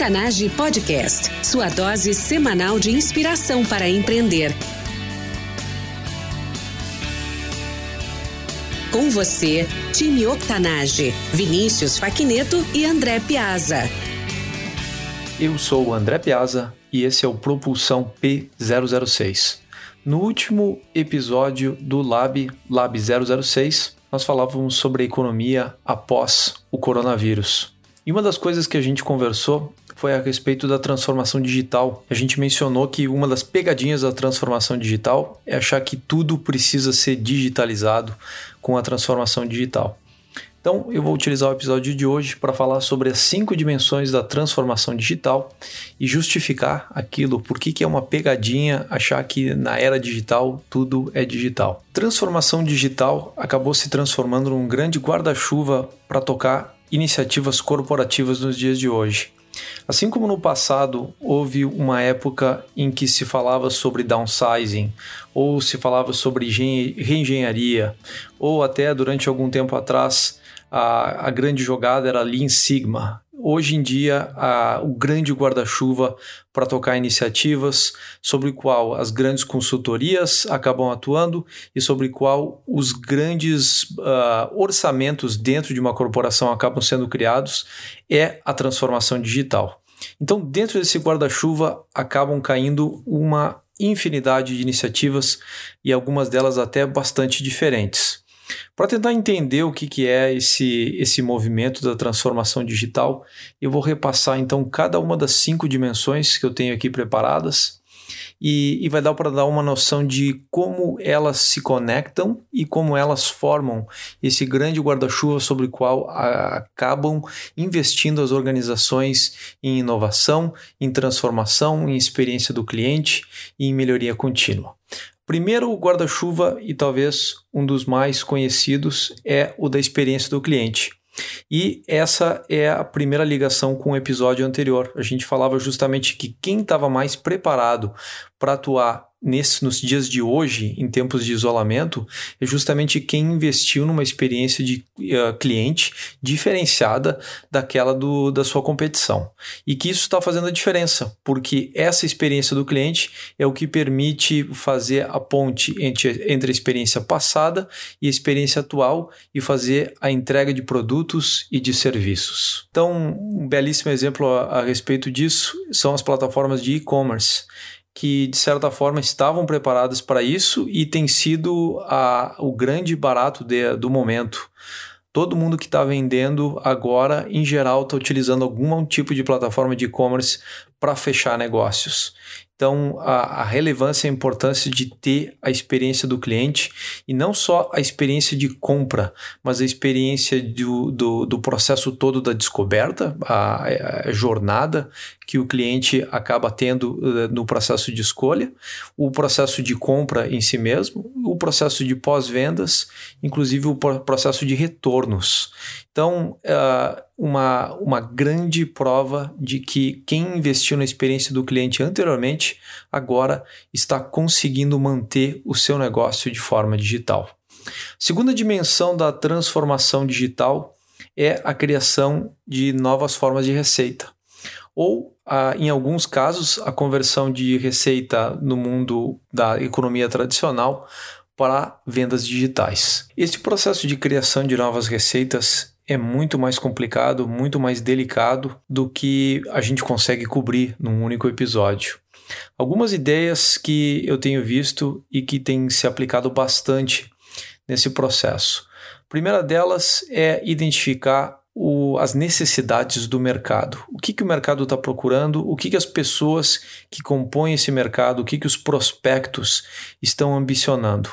Octanage Podcast, sua dose semanal de inspiração para empreender. Com você, time Octanage, Vinícius Faquineto e André Piazza. Eu sou o André Piazza e esse é o Propulsão P006. No último episódio do Lab Lab 006, nós falávamos sobre a economia após o coronavírus. E uma das coisas que a gente conversou foi a respeito da transformação digital. A gente mencionou que uma das pegadinhas da transformação digital é achar que tudo precisa ser digitalizado com a transformação digital. Então, eu vou utilizar o episódio de hoje para falar sobre as cinco dimensões da transformação digital e justificar aquilo, por que é uma pegadinha achar que na era digital tudo é digital. Transformação digital acabou se transformando num grande guarda-chuva para tocar iniciativas corporativas nos dias de hoje. Assim como no passado houve uma época em que se falava sobre downsizing, ou se falava sobre reengenharia, ou até durante algum tempo atrás a, a grande jogada era Lean Sigma. Hoje em dia, a, o grande guarda-chuva para tocar iniciativas sobre o qual as grandes consultorias acabam atuando e sobre o qual os grandes uh, orçamentos dentro de uma corporação acabam sendo criados é a transformação digital. Então, dentro desse guarda-chuva acabam caindo uma infinidade de iniciativas e algumas delas até bastante diferentes. Para tentar entender o que, que é esse, esse movimento da transformação digital, eu vou repassar então cada uma das cinco dimensões que eu tenho aqui preparadas e, e vai dar para dar uma noção de como elas se conectam e como elas formam esse grande guarda-chuva sobre o qual a, acabam investindo as organizações em inovação, em transformação, em experiência do cliente e em melhoria contínua. Primeiro, o guarda-chuva, e talvez um dos mais conhecidos, é o da experiência do cliente. E essa é a primeira ligação com o episódio anterior. A gente falava justamente que quem estava mais preparado para atuar nesse, nos dias de hoje, em tempos de isolamento, é justamente quem investiu numa experiência de uh, cliente diferenciada daquela do, da sua competição. E que isso está fazendo a diferença, porque essa experiência do cliente é o que permite fazer a ponte entre, entre a experiência passada e a experiência atual e fazer a entrega de produtos e de serviços. Então, um belíssimo exemplo a, a respeito disso são as plataformas de e-commerce que de certa forma estavam preparadas para isso e tem sido a, o grande barato de, do momento. Todo mundo que está vendendo agora, em geral, está utilizando algum tipo de plataforma de e-commerce para fechar negócios. Então, a, a, relevância e a importância de ter a experiência do cliente e não só a experiência de compra, mas a experiência do, do, do processo todo da descoberta, a, a, jornada que o cliente acaba tendo uh, no processo de escolha, o processo de compra em si mesmo, o processo de pós-vendas, inclusive o processo de retornos. Então, uh, uma, uma grande prova de que quem investiu na experiência do cliente anteriormente agora está conseguindo manter o seu negócio de forma digital. Segunda dimensão da transformação digital é a criação de novas formas de receita. Ou, ah, em alguns casos, a conversão de receita no mundo da economia tradicional para vendas digitais. Este processo de criação de novas receitas é muito mais complicado, muito mais delicado do que a gente consegue cobrir num único episódio. Algumas ideias que eu tenho visto e que têm se aplicado bastante nesse processo. A primeira delas é identificar o, as necessidades do mercado. O que, que o mercado está procurando, o que, que as pessoas que compõem esse mercado, o que, que os prospectos estão ambicionando.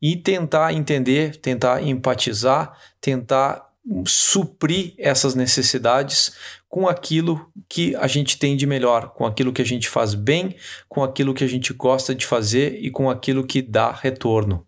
E tentar entender, tentar empatizar, tentar suprir essas necessidades com aquilo que a gente tem de melhor, com aquilo que a gente faz bem, com aquilo que a gente gosta de fazer e com aquilo que dá retorno.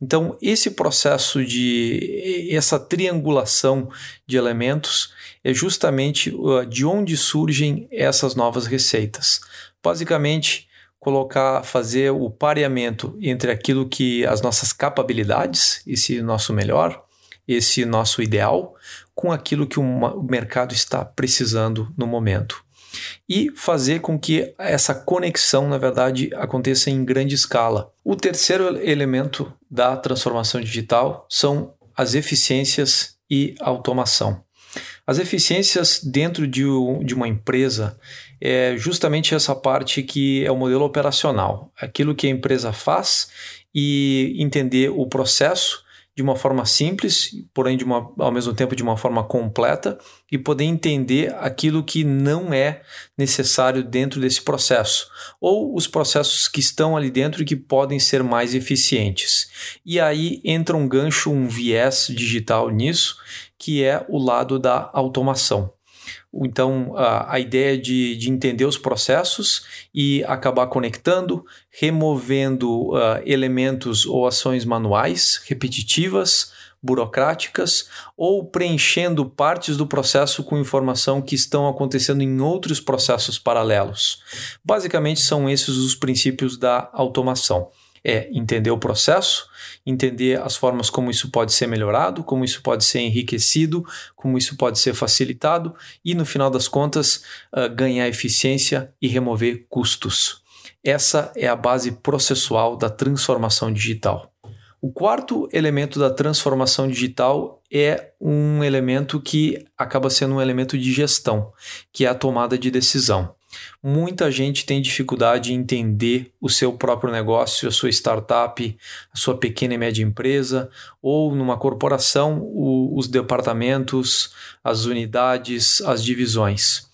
Então, esse processo de essa triangulação de elementos é justamente uh, de onde surgem essas novas receitas. Basicamente, colocar, fazer o pareamento entre aquilo que as nossas capacidades, esse nosso melhor, esse nosso ideal com aquilo que o mercado está precisando no momento. E fazer com que essa conexão, na verdade, aconteça em grande escala. O terceiro elemento da transformação digital são as eficiências e automação. As eficiências dentro de, uma empresa é justamente essa parte que é o modelo operacional, aquilo que a empresa faz e entender o processo de uma forma simples, porém de uma, ao mesmo tempo de uma forma completa e poder entender aquilo que não é necessário dentro desse processo ou os processos que estão ali dentro e que podem ser mais eficientes. E aí entra um gancho, um viés digital nisso, que é o lado da automação. Então, a, a ideia de, de entender os processos e acabar conectando, removendo uh, elementos ou ações manuais, repetitivas, burocráticas, ou preenchendo partes do processo com informação que estão acontecendo em outros processos paralelos. Basicamente, são esses os princípios da automação é entender o processo, entender as formas como isso pode ser melhorado, como isso pode ser enriquecido, como isso pode ser facilitado e, no final das contas, uh, ganhar eficiência e remover custos. Essa é a base processual da transformação digital. O quarto elemento da transformação digital é um elemento que acaba sendo um elemento de gestão, que é a tomada de decisão. Muita gente tem dificuldade em entender o seu próprio negócio, a sua startup, a sua pequena e média empresa, ou numa corporação, o, os departamentos, as unidades, as divisões.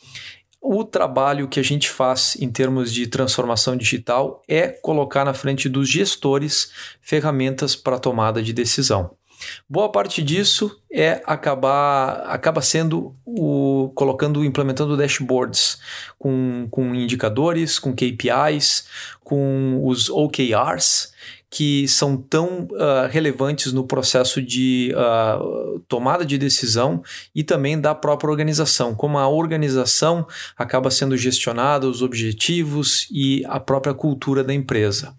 O trabalho que a gente faz em termos de transformação digital é colocar na frente dos gestores ferramentas para tomada de decisão. Boa parte disso é acabar acaba sendo o colocando implementando dashboards com, com indicadores, com KPIs, com os OKRs que são tão uh, relevantes no processo de uh, tomada de decisão e também da própria organização, como a organização acaba sendo gestionada, os objetivos e a própria cultura da empresa.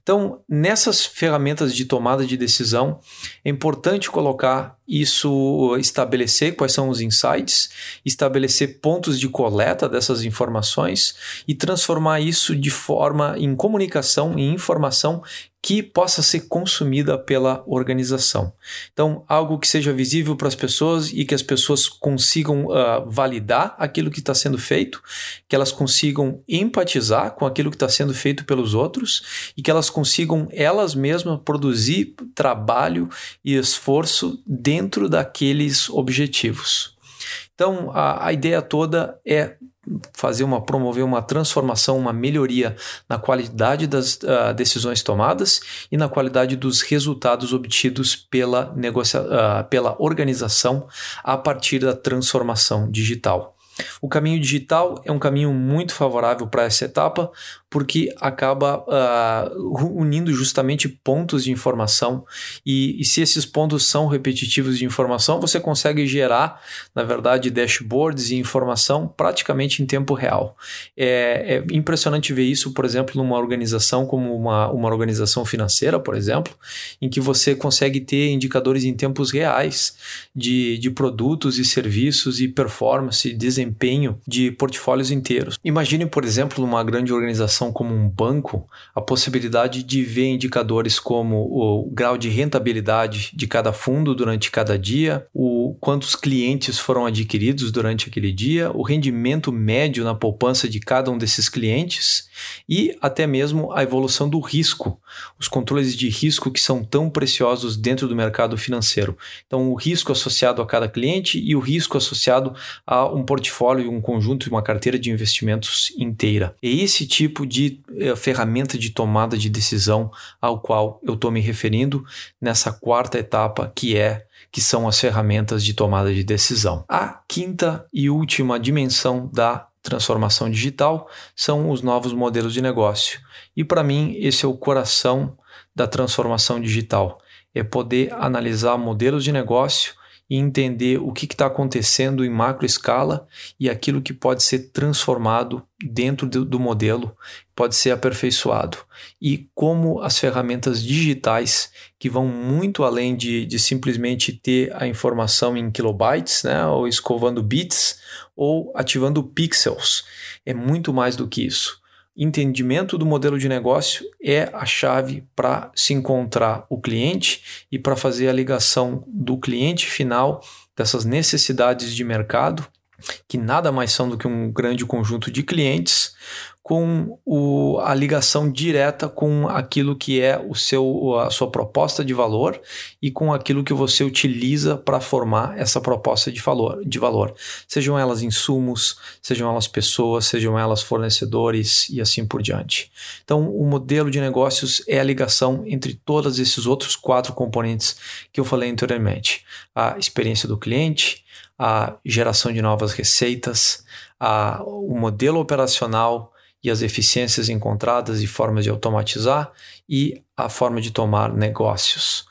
Então, nessas ferramentas de tomada de decisão, é importante colocar isso, estabelecer quais são os insights, estabelecer pontos de coleta dessas informações e transformar isso de forma em comunicação, em informação que possa ser consumida pela organização. Então, algo que seja visível para as pessoas e que as pessoas consigam uh, validar aquilo que está sendo feito, que elas consigam empatizar com aquilo que está sendo feito pelos outros e que elas consigam elas mesmas produzir trabalho e esforço dentro daqueles objetivos. Então, a, a ideia toda é fazer uma promover uma transformação, uma melhoria na qualidade das uh, decisões tomadas e na qualidade dos resultados obtidos pela, uh, pela organização a partir da transformação digital. O caminho digital é um caminho muito favorável para essa etapa, porque acaba uh, unindo justamente pontos de informação e, e, se esses pontos são repetitivos de informação, você consegue gerar, na verdade, dashboards e informação praticamente em tempo real. É, é impressionante ver isso, por exemplo, numa organização como uma, uma organização financeira, por exemplo, em que você consegue ter indicadores em tempos reais de, de produtos e serviços e performance e desempenho de portfólios inteiros. Imagine, por exemplo, numa grande organização como um banco, a possibilidade de ver indicadores como o grau de rentabilidade de cada fundo durante cada dia, o quantos clientes foram adquiridos durante aquele dia, o rendimento médio na poupança de cada um desses clientes e até mesmo a evolução do risco, os controles de risco que são tão preciosos dentro do mercado financeiro. Então, o risco associado a cada cliente e o risco associado a um portfólio, um conjunto, uma carteira de investimentos inteira. É esse tipo de é, ferramenta de tomada de decisão ao qual eu estou me referindo nessa quarta etapa que é que são as ferramentas de tomada de decisão. A quinta e última dimensão da transformação digital são os novos modelos de negócio. E para mim, esse é o coração da transformação digital: é poder analisar modelos de negócio e entender o que está acontecendo em macro escala e aquilo que pode ser transformado dentro do, do modelo, pode ser aperfeiçoado. E como as ferramentas digitais, que vão muito além de, de simplesmente ter a informação em kilobytes, né, ou escovando bits, ou ativando pixels, é muito mais do que isso entendimento do modelo de negócio é a chave para se encontrar o cliente e para fazer a ligação do cliente final dessas necessidades de mercado, que nada mais são do que um grande conjunto de clientes, com o, a ligação direta com aquilo que é o seu, a sua proposta de valor e com aquilo que você utiliza para formar essa proposta de valor, de valor. Sejam elas insumos, sejam elas pessoas, sejam elas fornecedores e assim por diante. Então, o modelo de negócios é a ligação entre todos esses outros quatro componentes que eu falei anteriormente: a experiência do cliente, a geração de novas receitas, a, o modelo operacional e as eficiências encontradas e formas de automatizar e a forma de tomar negócios.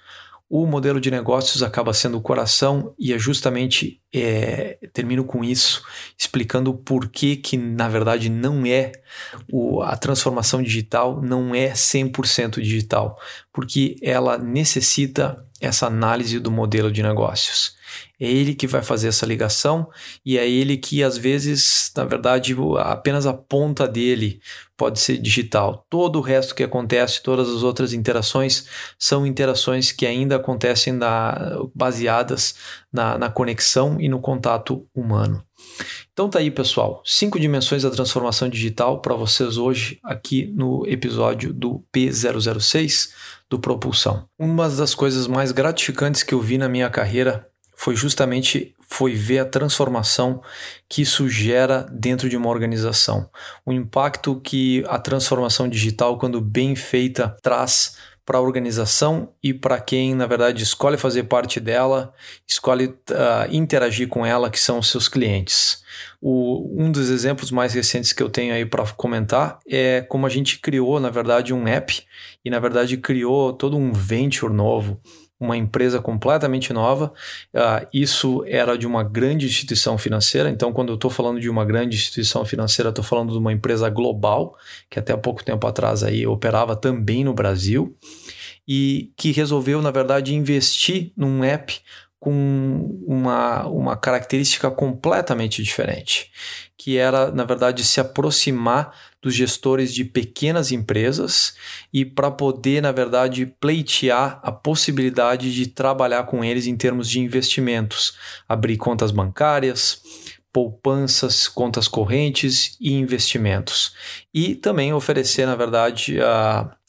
O modelo de negócios acaba sendo o coração e é justamente, é, termino com isso, explicando por que que na verdade não é, o, a transformação digital não é 100% digital, porque ela necessita essa análise do modelo de negócios. É ele que vai fazer essa ligação e é ele que, às vezes, na verdade, apenas a ponta dele pode ser digital. Todo o resto que acontece, todas as outras interações, são interações que ainda acontecem na, baseadas na, na conexão e no contato humano. Então tá aí, pessoal. Cinco dimensões da transformação digital para vocês hoje aqui no episódio do P006 do Propulsão. Uma das coisas mais gratificantes que eu vi na minha carreira foi justamente foi ver a transformação que isso gera dentro de uma organização. O impacto que a transformação digital, quando bem feita, traz para a organização e para quem, na verdade, escolhe fazer parte dela, escolhe uh, interagir com ela, que são os seus clientes. O, um dos exemplos mais recentes que eu tenho aí para comentar é como a gente criou, na verdade, um app e, na verdade, criou todo um venture novo uma empresa completamente nova. Uh, isso era de uma grande instituição financeira. Então, quando eu estou falando de uma grande instituição financeira, estou falando de uma empresa global, que até pouco tempo atrás aí operava também no Brasil, e que resolveu, na verdade, investir num app com uma, uma característica completamente diferente, que era, na verdade, se aproximar dos gestores de pequenas empresas e para poder, na verdade, pleitear a possibilidade de trabalhar com eles em termos de investimentos, abrir contas bancárias, poupanças, contas correntes e investimentos. E também oferecer, na verdade,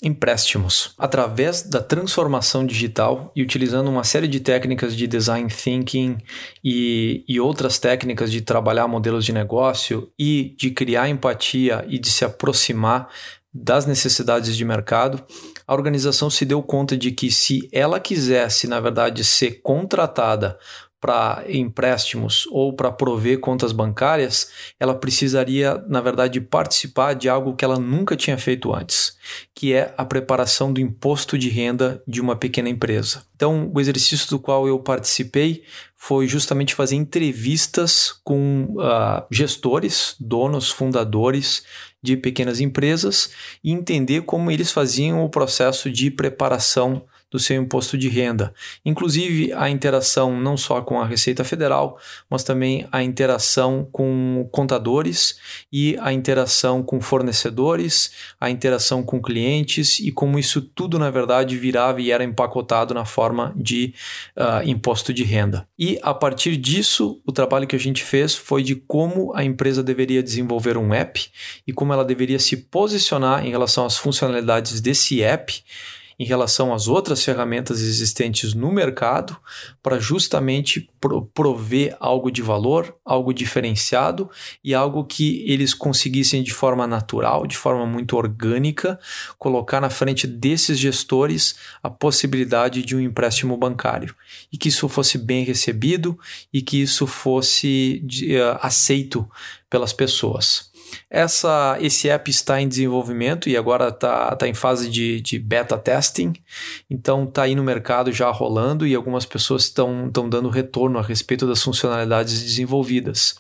empréstimos. Através da transformação digital e utilizando uma série de técnicas de design thinking e, e outras técnicas de trabalhar modelos de negócio e de criar empatia e de se aproximar das necessidades de mercado, a organização se deu conta de que se ela quisesse, na verdade, ser contratada para empréstimos ou para prover contas bancárias, ela precisaria, na verdade, participar de algo que ela nunca tinha feito antes, que é a preparação do imposto de renda de uma pequena empresa. Então, o exercício do qual eu participei foi justamente fazer entrevistas com uh, gestores, donos, fundadores de pequenas empresas e entender como eles faziam o processo de preparação do seu imposto de renda. Inclusive a interação não só com a Receita Federal, mas também a interação com contadores e a interação com fornecedores, a interação com clientes e como isso tudo na verdade virava e era empacotado na forma de uh, imposto de renda. E a partir disso, o trabalho que a gente fez foi de como a empresa deveria desenvolver um app e como ela deveria se posicionar em relação às funcionalidades desse app em relação às outras ferramentas existentes no mercado para justamente prover algo de valor, algo diferenciado e algo que eles conseguissem de forma natural, de forma muito orgânica, colocar na frente desses gestores a possibilidade de um empréstimo bancário e que isso fosse bem recebido e que isso fosse uh, aceito pelas pessoas. Essa, esse app está em desenvolvimento e agora está tá em fase de, de beta testing, então está aí no mercado já rolando e algumas pessoas estão dando retorno a respeito das funcionalidades desenvolvidas.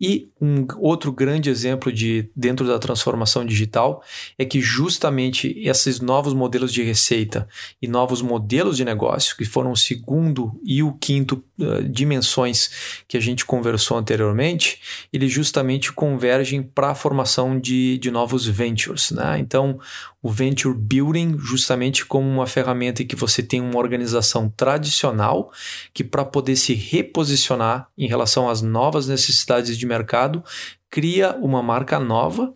E um outro grande exemplo de dentro da transformação digital é que justamente esses novos modelos de receita e novos modelos de negócio, que foram o segundo e o quinto uh, dimensões que a gente conversou anteriormente, eles justamente convergem para a formação de, de novos ventures. Né? Então, o venture building justamente como uma ferramenta em que você tem uma organização tradicional que para poder se reposicionar em relação às novas necessidades de mercado, cria uma marca nova,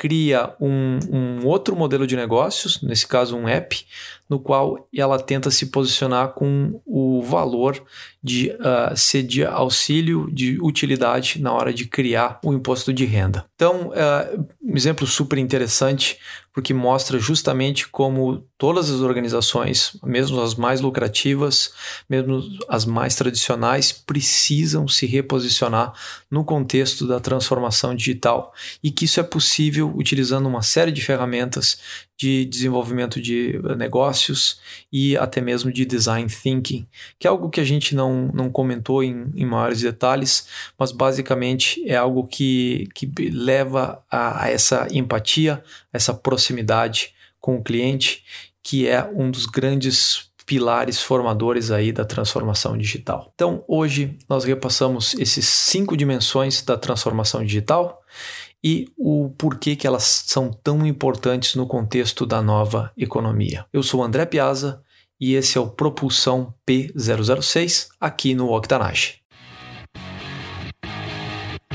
cria um, um outro modelo de negócios, nesse caso um app, no qual ela tenta se posicionar com o valor de uh, ser de auxílio, de utilidade na hora de criar o imposto de renda. Então, uh, um exemplo super interessante, porque mostra justamente como todas as organizações, mesmo as mais lucrativas, mesmo as mais tradicionais, precisam se reposicionar no contexto da transformação digital e que isso é possível utilizando uma série de ferramentas de desenvolvimento de negócios e até mesmo de design thinking, que é algo que a gente não, não comentou em, em maiores detalhes, mas basicamente é algo que, que leva a, a essa empatia, essa proximidade com o cliente, que é um dos grandes pilares formadores aí da transformação digital. Então, hoje nós repassamos esses cinco dimensões da transformação digital e o porquê que elas são tão importantes no contexto da nova economia. Eu sou André Piazza e esse é o Propulsão P006 aqui no Octanage.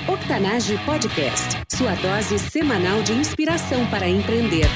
Octanage Podcast, sua dose semanal de inspiração para empreender.